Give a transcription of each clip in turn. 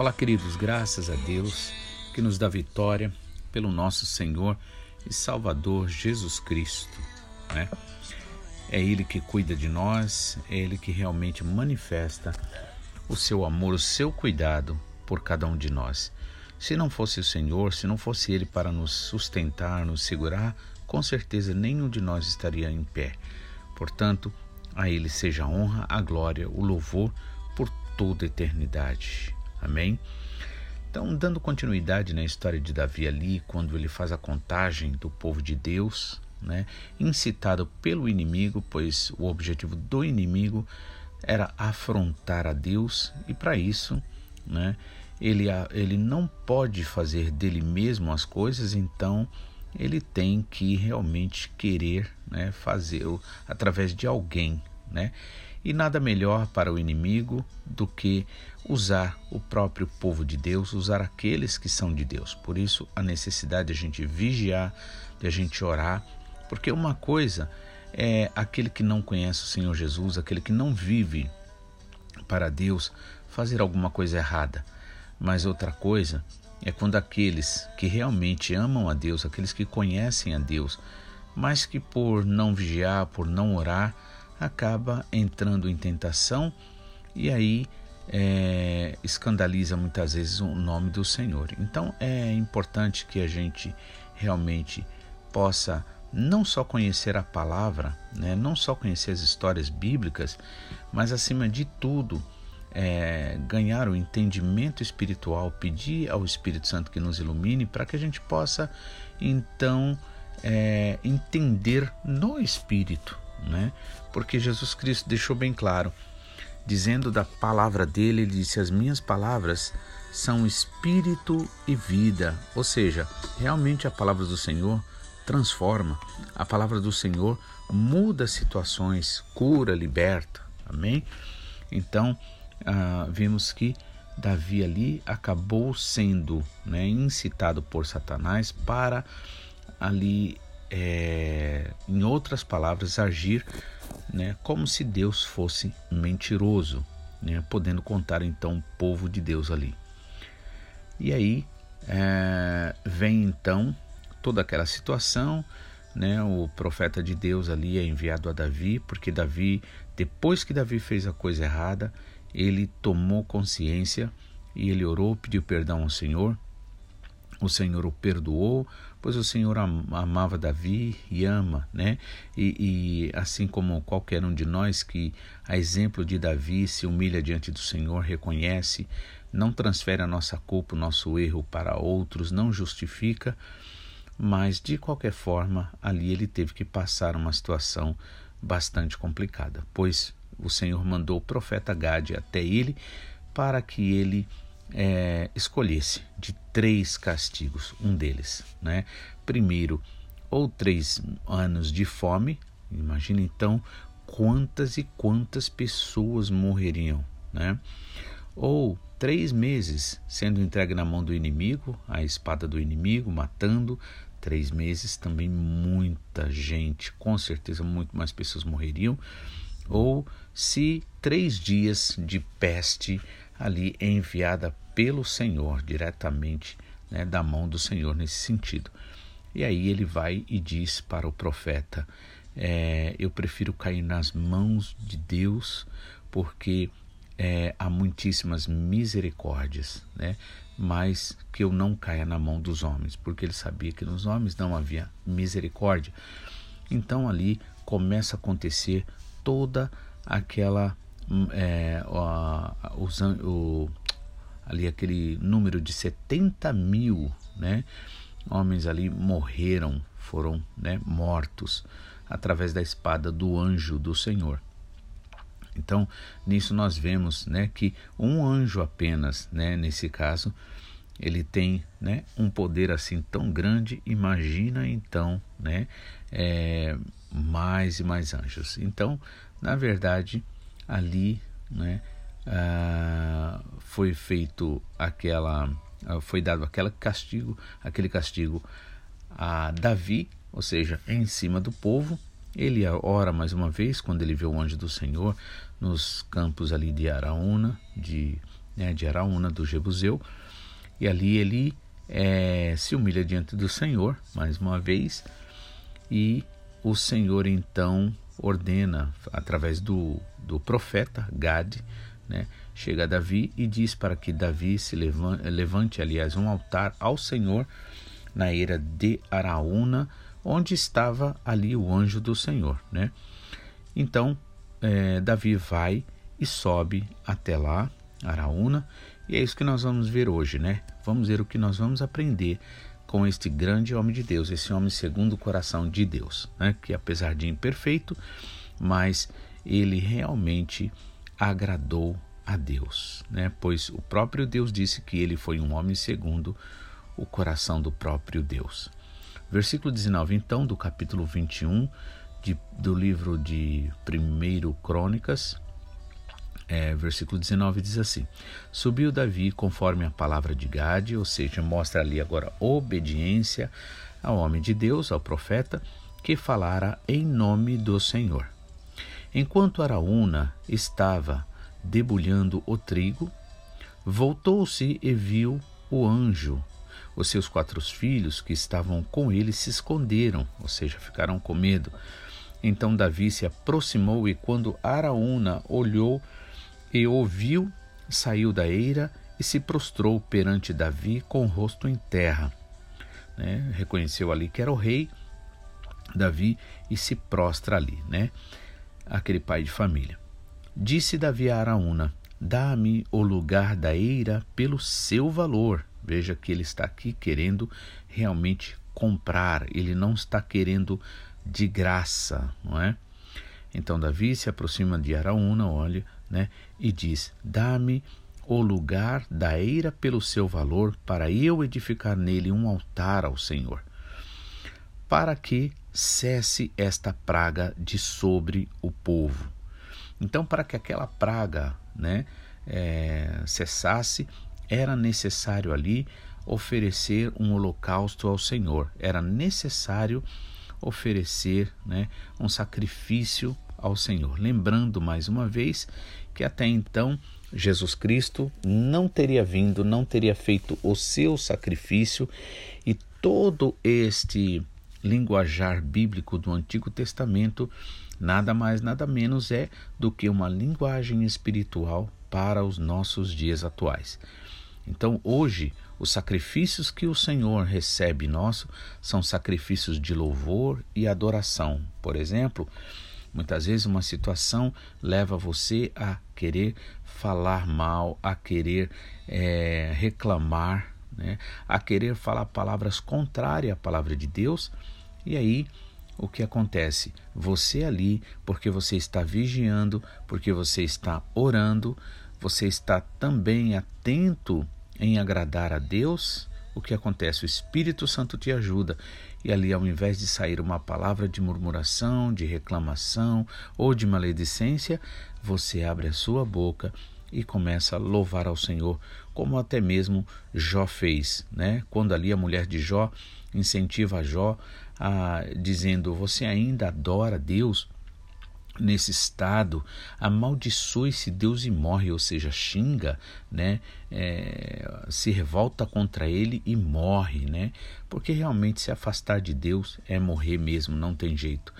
Olá, queridos, graças a Deus que nos dá vitória pelo nosso Senhor e Salvador Jesus Cristo. Né? É Ele que cuida de nós, é Ele que realmente manifesta o seu amor, o seu cuidado por cada um de nós. Se não fosse o Senhor, se não fosse Ele para nos sustentar, nos segurar, com certeza nenhum de nós estaria em pé. Portanto, a Ele seja a honra, a glória, o louvor por toda a eternidade. Amém? Então, dando continuidade na história de Davi ali, quando ele faz a contagem do povo de Deus, né, incitado pelo inimigo, pois o objetivo do inimigo era afrontar a Deus, e para isso, né, ele, ele não pode fazer dele mesmo as coisas, então ele tem que realmente querer né, fazer através de alguém. Né? E nada melhor para o inimigo do que usar o próprio povo de Deus, usar aqueles que são de Deus. Por isso, a necessidade de a gente vigiar, de a gente orar, porque uma coisa é aquele que não conhece o Senhor Jesus, aquele que não vive para Deus, fazer alguma coisa errada. Mas outra coisa é quando aqueles que realmente amam a Deus, aqueles que conhecem a Deus, mas que por não vigiar, por não orar, acaba entrando em tentação e aí é, escandaliza muitas vezes o nome do Senhor. Então é importante que a gente realmente possa não só conhecer a palavra, né, não só conhecer as histórias bíblicas, mas acima de tudo é, ganhar o entendimento espiritual, pedir ao Espírito Santo que nos ilumine para que a gente possa então é, entender no Espírito né? Porque Jesus Cristo deixou bem claro, dizendo da palavra dele, ele disse: As minhas palavras são espírito e vida. Ou seja, realmente a palavra do Senhor transforma, a palavra do Senhor muda situações, cura, liberta. Amém? Então, ah, vimos que Davi ali acabou sendo né, incitado por Satanás para ali é, em outras palavras, agir né, como se Deus fosse mentiroso, né, podendo contar então o povo de Deus ali. E aí é, vem então toda aquela situação, né, o profeta de Deus ali é enviado a Davi, porque Davi, depois que Davi fez a coisa errada, ele tomou consciência e ele orou, pediu perdão ao Senhor o Senhor o perdoou, pois o Senhor amava Davi e ama, né? E, e, assim como qualquer um de nós que, a exemplo de Davi, se humilha diante do Senhor, reconhece, não transfere a nossa culpa, o nosso erro para outros, não justifica, mas de qualquer forma, ali ele teve que passar uma situação bastante complicada, pois o Senhor mandou o profeta Gade até ele para que ele é, escolhesse de três castigos, um deles, né? Primeiro, ou três anos de fome, imagine então quantas e quantas pessoas morreriam, né? Ou três meses sendo entregue na mão do inimigo, a espada do inimigo, matando. Três meses também muita gente, com certeza muito mais pessoas morreriam. Ou se três dias de peste ali enviada pelo Senhor, diretamente né, da mão do Senhor nesse sentido. E aí ele vai e diz para o profeta: é, Eu prefiro cair nas mãos de Deus, porque é, há muitíssimas misericórdias, né? mas que eu não caia na mão dos homens, porque ele sabia que nos homens não havia misericórdia. Então ali começa a acontecer toda aquela é, o, o, ali aquele número de 70 mil né, homens ali morreram, foram né, mortos através da espada do anjo do Senhor. Então, nisso nós vemos né, que um anjo apenas, né, nesse caso, ele tem né, um poder assim tão grande, imagina então né, é, mais e mais anjos. Então, na verdade, ali, né, ah, foi feito aquela, ah, foi dado aquele castigo, aquele castigo a Davi, ou seja, em cima do povo. Ele ora mais uma vez quando ele vê o anjo do Senhor nos campos ali de Araúna, de né, de Araúna, do Jebuseu, e ali ele é, se humilha diante do Senhor, mais uma vez, e o Senhor então ordena, através do, do profeta Gade, né, chega Davi e diz para que Davi se levante, levante, aliás, um altar ao Senhor na eira de Araúna, onde estava ali o anjo do Senhor. Né? Então, é, Davi vai e sobe até lá, Araúna, e é isso que nós vamos ver hoje, né? Vamos ver o que nós vamos aprender com este grande homem de Deus, esse homem segundo o coração de Deus, né? que apesar de imperfeito, mas ele realmente agradou a Deus, né? pois o próprio Deus disse que ele foi um homem segundo o coração do próprio Deus. Versículo 19, então, do capítulo 21 de, do livro de 1 Crônicas, é, versículo 19 diz assim: Subiu Davi conforme a palavra de Gade, ou seja, mostra ali agora obediência ao homem de Deus, ao profeta, que falara em nome do Senhor. Enquanto Araúna estava debulhando o trigo, voltou-se e viu o anjo. Os seus quatro filhos que estavam com ele se esconderam, ou seja, ficaram com medo. Então Davi se aproximou e quando Araúna olhou, e ouviu, saiu da eira e se prostrou perante Davi com o rosto em terra. Né? Reconheceu ali que era o rei Davi e se prostra ali, né? Aquele pai de família. Disse Davi a Araúna: Dá-me o lugar da eira pelo seu valor. Veja que ele está aqui querendo realmente comprar, ele não está querendo de graça, não é? Então Davi se aproxima de Araúna, olha, né, e diz: Dá-me o lugar da eira pelo seu valor, para eu edificar nele um altar ao Senhor, para que cesse esta praga de sobre o povo. Então, para que aquela praga né, é, cessasse, era necessário ali oferecer um holocausto ao Senhor, era necessário oferecer né, um sacrifício ao Senhor. Lembrando mais uma vez que até então Jesus Cristo não teria vindo, não teria feito o seu sacrifício e todo este linguajar bíblico do Antigo Testamento nada mais, nada menos é do que uma linguagem espiritual para os nossos dias atuais. Então, hoje, os sacrifícios que o Senhor recebe nosso são sacrifícios de louvor e adoração. Por exemplo, muitas vezes uma situação leva você a querer falar mal, a querer é, reclamar, né? a querer falar palavras contrárias à palavra de Deus, e aí o que acontece? Você ali, porque você está vigiando, porque você está orando, você está também atento em agradar a Deus, o que acontece? O Espírito Santo te ajuda e ali, ao invés de sair uma palavra de murmuração, de reclamação ou de maledicência, você abre a sua boca e começa a louvar ao Senhor, como até mesmo Jó fez, né? Quando ali a mulher de Jó incentiva Jó a dizendo: "Você ainda adora Deus?" nesse estado, amaldiçoe-se Deus e morre, ou seja, xinga, né? É, se revolta contra ele e morre, né? Porque realmente se afastar de Deus é morrer mesmo, não tem jeito.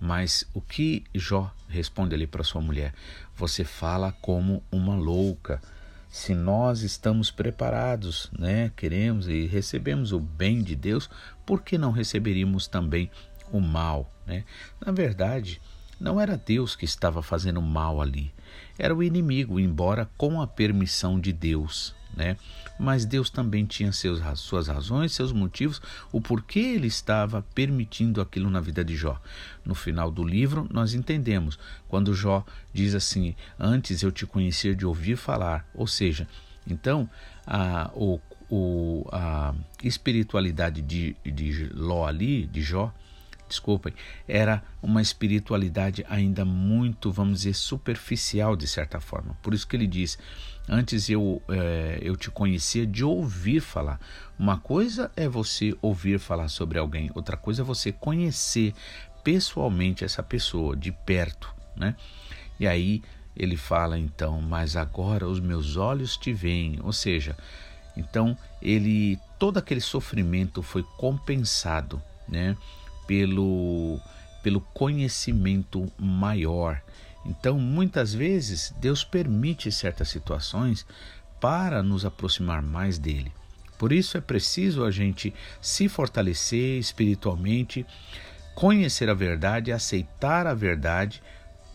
Mas o que Jó responde ali para sua mulher? Você fala como uma louca. Se nós estamos preparados, né, queremos e recebemos o bem de Deus, por que não receberíamos também o mal, né? Na verdade, não era Deus que estava fazendo mal ali, era o inimigo, embora com a permissão de Deus. Né? Mas Deus também tinha seus, suas razões, seus motivos, o porquê ele estava permitindo aquilo na vida de Jó. No final do livro, nós entendemos quando Jó diz assim: Antes eu te conhecia de ouvir falar, ou seja, então a, o, o, a espiritualidade de, de Ló ali, de Jó, desculpem, era uma espiritualidade ainda muito, vamos dizer, superficial de certa forma. Por isso que ele diz: Antes eu, é, eu te conhecia de ouvir falar. Uma coisa é você ouvir falar sobre alguém, outra coisa é você conhecer pessoalmente essa pessoa, de perto. Né? E aí ele fala então, mas agora os meus olhos te veem, ou seja, então ele todo aquele sofrimento foi compensado, né, pelo pelo conhecimento maior. Então, muitas vezes Deus permite certas situações para nos aproximar mais dele. Por isso é preciso a gente se fortalecer espiritualmente, conhecer a verdade, aceitar a verdade,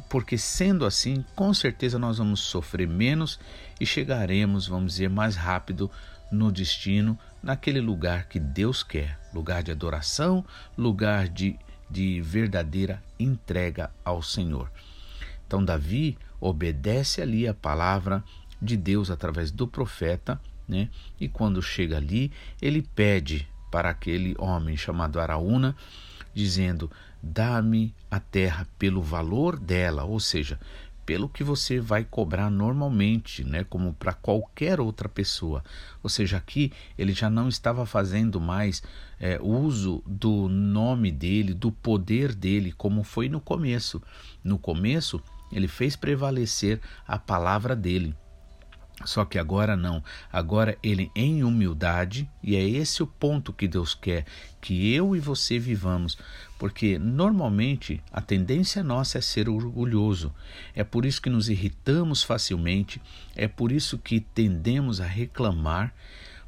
porque sendo assim, com certeza nós vamos sofrer menos e chegaremos, vamos dizer, mais rápido no destino, naquele lugar que Deus quer lugar de adoração, lugar de, de verdadeira entrega ao Senhor. Então, Davi obedece ali a palavra de Deus através do profeta né? E quando chega ali, ele pede para aquele homem chamado Araúna, dizendo: Dá-me a terra pelo valor dela, ou seja, pelo que você vai cobrar normalmente, né, como para qualquer outra pessoa. Ou seja, aqui ele já não estava fazendo mais é, uso do nome dele, do poder dele, como foi no começo. No começo, ele fez prevalecer a palavra dele. Só que agora não. Agora ele em humildade, e é esse o ponto que Deus quer que eu e você vivamos, porque normalmente a tendência nossa é ser orgulhoso. É por isso que nos irritamos facilmente, é por isso que tendemos a reclamar,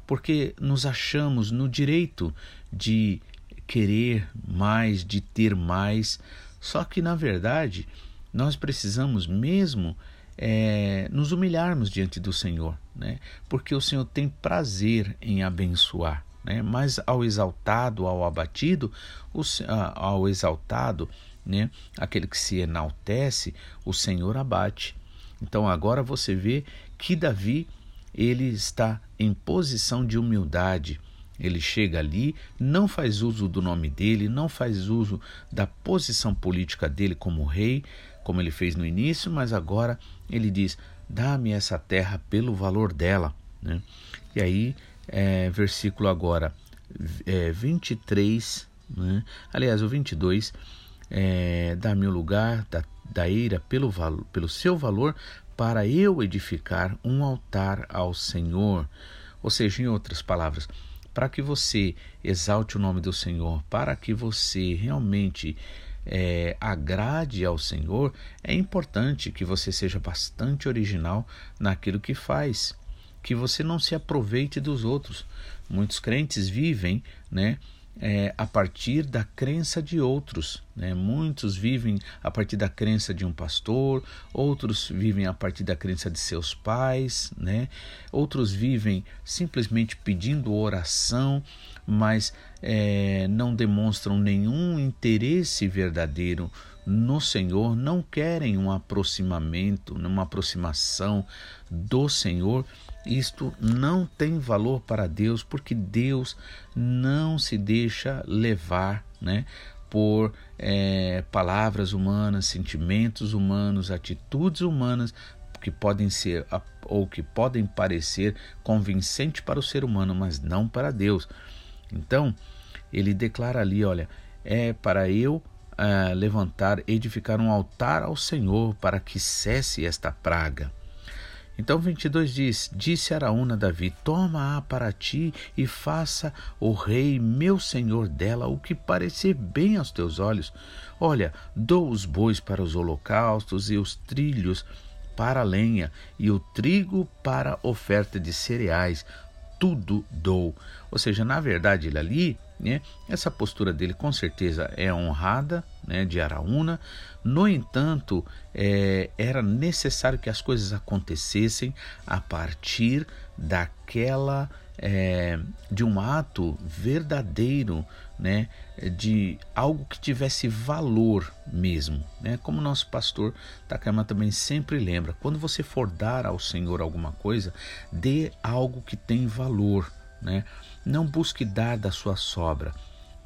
porque nos achamos no direito de querer mais, de ter mais. Só que na verdade, nós precisamos mesmo é, nos humilharmos diante do Senhor, né? porque o Senhor tem prazer em abençoar. Né? Mas ao exaltado, ao abatido, o, ao exaltado, né? aquele que se enaltece, o Senhor abate. Então agora você vê que Davi ele está em posição de humildade. Ele chega ali, não faz uso do nome dele, não faz uso da posição política dele como rei, como ele fez no início, mas agora ele diz: dá-me essa terra pelo valor dela. Né? E aí, é, versículo agora é, 23, né? aliás, o 22, é, dá-me o lugar da, da eira pelo, pelo seu valor, para eu edificar um altar ao Senhor. Ou seja, em outras palavras, para que você exalte o nome do Senhor, para que você realmente é, agrade ao Senhor, é importante que você seja bastante original naquilo que faz, que você não se aproveite dos outros. Muitos crentes vivem, né? É, a partir da crença de outros. Né? Muitos vivem a partir da crença de um pastor, outros vivem a partir da crença de seus pais, né? outros vivem simplesmente pedindo oração, mas é, não demonstram nenhum interesse verdadeiro no Senhor, não querem um aproximamento, uma aproximação do Senhor. Isto não tem valor para Deus, porque Deus não se deixa levar, né? por é, palavras humanas, sentimentos humanos, atitudes humanas que podem ser ou que podem parecer convincente para o ser humano, mas não para Deus. Então, ele declara ali: olha, é para eu uh, levantar, edificar um altar ao Senhor para que cesse esta praga. Então 22 diz: Disse Araúna Davi: Toma-a para ti e faça o rei, meu senhor, dela o que parecer bem aos teus olhos. Olha, dou os bois para os holocaustos e os trilhos para a lenha e o trigo para oferta de cereais tudo dou. Ou seja, na verdade, ele ali, né, essa postura dele com certeza é honrada, né, de Araúna. No entanto, é, era necessário que as coisas acontecessem a partir daquela é, de um ato verdadeiro, né, de algo que tivesse valor mesmo, né? Como nosso pastor Takama também sempre lembra, quando você for dar ao Senhor alguma coisa, dê algo que tem valor, né? Não busque dar da sua sobra.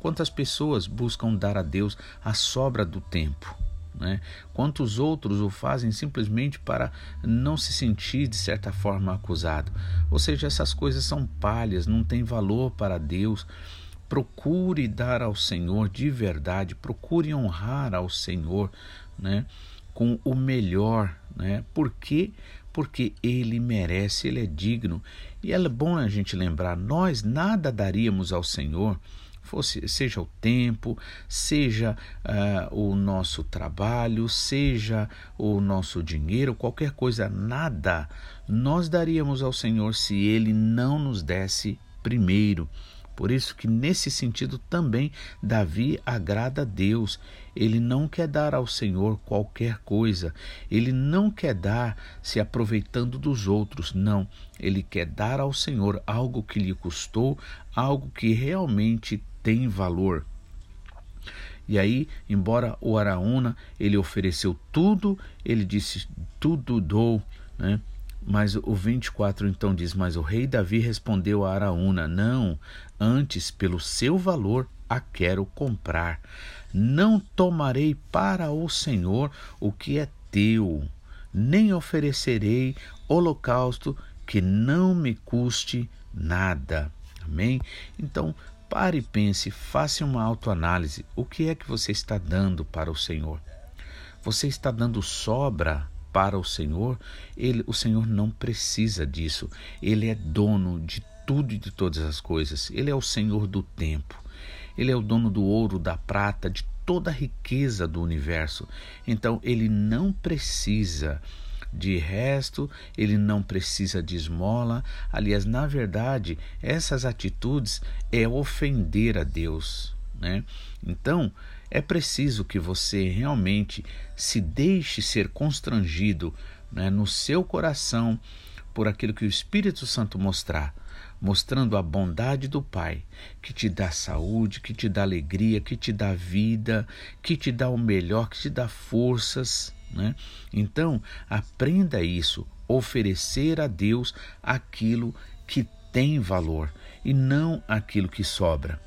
Quantas pessoas buscam dar a Deus a sobra do tempo? Né? Quantos outros o fazem simplesmente para não se sentir de certa forma acusado? Ou seja, essas coisas são palhas, não têm valor para Deus. Procure dar ao Senhor de verdade, procure honrar ao Senhor, né? Com o melhor né? Por quê? Porque ele merece, ele é digno. E é bom a gente lembrar, nós nada daríamos ao Senhor fosse seja o tempo, seja uh, o nosso trabalho, seja o nosso dinheiro, qualquer coisa, nada nós daríamos ao Senhor se Ele não nos desse primeiro. Por isso que nesse sentido também Davi agrada a Deus. Ele não quer dar ao Senhor qualquer coisa. Ele não quer dar se aproveitando dos outros. Não. Ele quer dar ao Senhor algo que lhe custou, algo que realmente tem valor. E aí, embora o Araúna ele ofereceu tudo, ele disse tudo dou, né? Mas o 24 então diz: Mas o rei Davi respondeu a Araúna: Não, antes pelo seu valor a quero comprar. Não tomarei para o Senhor o que é teu, nem oferecerei holocausto que não me custe nada. Amém? Então, pare e pense, faça uma autoanálise. O que é que você está dando para o Senhor? Você está dando sobra para o Senhor, ele, o Senhor não precisa disso. Ele é dono de tudo e de todas as coisas. Ele é o Senhor do tempo. Ele é o dono do ouro, da prata, de toda a riqueza do universo. Então ele não precisa de resto, ele não precisa de esmola. Aliás, na verdade, essas atitudes é ofender a Deus, né? Então, é preciso que você realmente se deixe ser constrangido né, no seu coração por aquilo que o Espírito Santo mostrar, mostrando a bondade do Pai, que te dá saúde, que te dá alegria, que te dá vida, que te dá o melhor, que te dá forças. Né? Então, aprenda isso, oferecer a Deus aquilo que tem valor e não aquilo que sobra.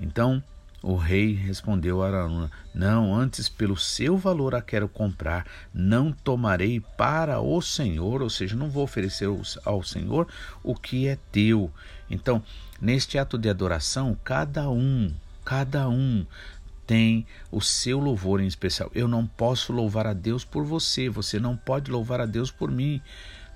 Então, o rei respondeu a Araúna: Não, antes pelo seu valor a quero comprar, não tomarei para o Senhor, ou seja, não vou oferecer ao Senhor o que é teu. Então, neste ato de adoração, cada um, cada um tem o seu louvor em especial. Eu não posso louvar a Deus por você, você não pode louvar a Deus por mim.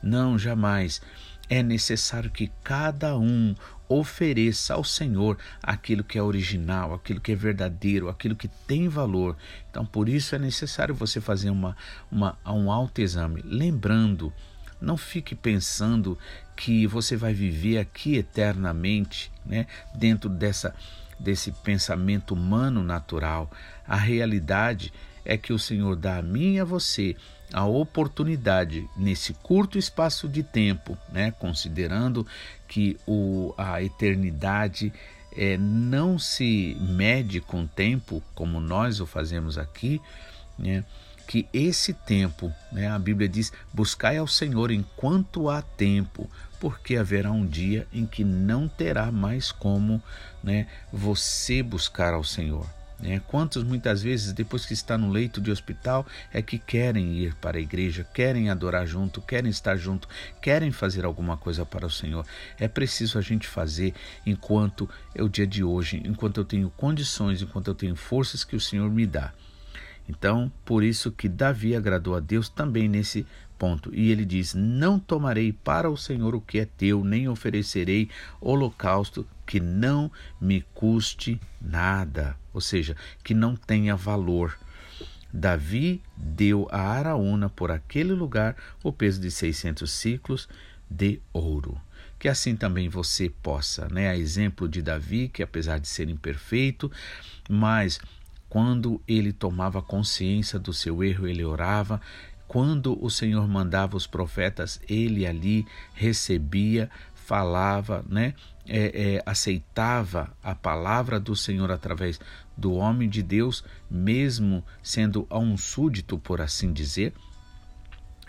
Não, jamais. É necessário que cada um ofereça ao Senhor aquilo que é original, aquilo que é verdadeiro, aquilo que tem valor. Então, por isso é necessário você fazer uma, uma, um autoexame. Lembrando, não fique pensando que você vai viver aqui eternamente, né, dentro dessa desse pensamento humano natural. A realidade é que o Senhor dá a mim e a você a oportunidade nesse curto espaço de tempo, né, considerando que o, a eternidade é, não se mede com tempo como nós o fazemos aqui, né, que esse tempo, né, a Bíblia diz, buscai ao Senhor enquanto há tempo, porque haverá um dia em que não terá mais como né, você buscar ao Senhor. Né? Quantos muitas vezes, depois que está no leito de hospital, é que querem ir para a igreja, querem adorar junto, querem estar junto, querem fazer alguma coisa para o Senhor. É preciso a gente fazer enquanto é o dia de hoje, enquanto eu tenho condições, enquanto eu tenho forças que o Senhor me dá. Então, por isso que Davi agradou a Deus também nesse ponto. E ele diz: Não tomarei para o Senhor o que é teu, nem oferecerei holocausto que não me custe nada, ou seja, que não tenha valor. Davi deu a Araúna por aquele lugar o peso de 600 ciclos de ouro. Que assim também você possa, né? A exemplo de Davi, que apesar de ser imperfeito, mas quando ele tomava consciência do seu erro, ele orava. Quando o Senhor mandava os profetas, ele ali recebia, falava, né? É, é, aceitava a palavra do Senhor através do homem de Deus, mesmo sendo um súdito, por assim dizer.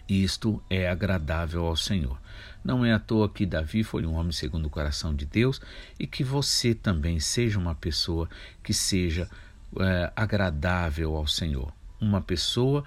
Isto é agradável ao Senhor. Não é à toa que Davi foi um homem segundo o coração de Deus e que você também seja uma pessoa que seja é, agradável ao Senhor. Uma pessoa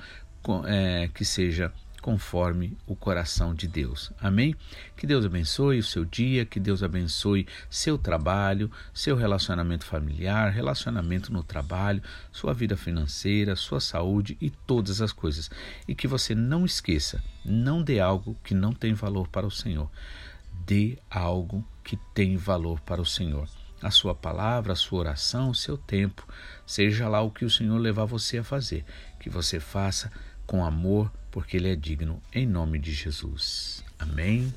é, que seja conforme o coração de Deus. Amém? Que Deus abençoe o seu dia, que Deus abençoe seu trabalho, seu relacionamento familiar, relacionamento no trabalho, sua vida financeira, sua saúde e todas as coisas. E que você não esqueça, não dê algo que não tem valor para o Senhor. Dê algo que tem valor para o Senhor a sua palavra, a sua oração, o seu tempo, seja lá o que o Senhor levar você a fazer, que você faça com amor, porque Ele é digno, em nome de Jesus. Amém.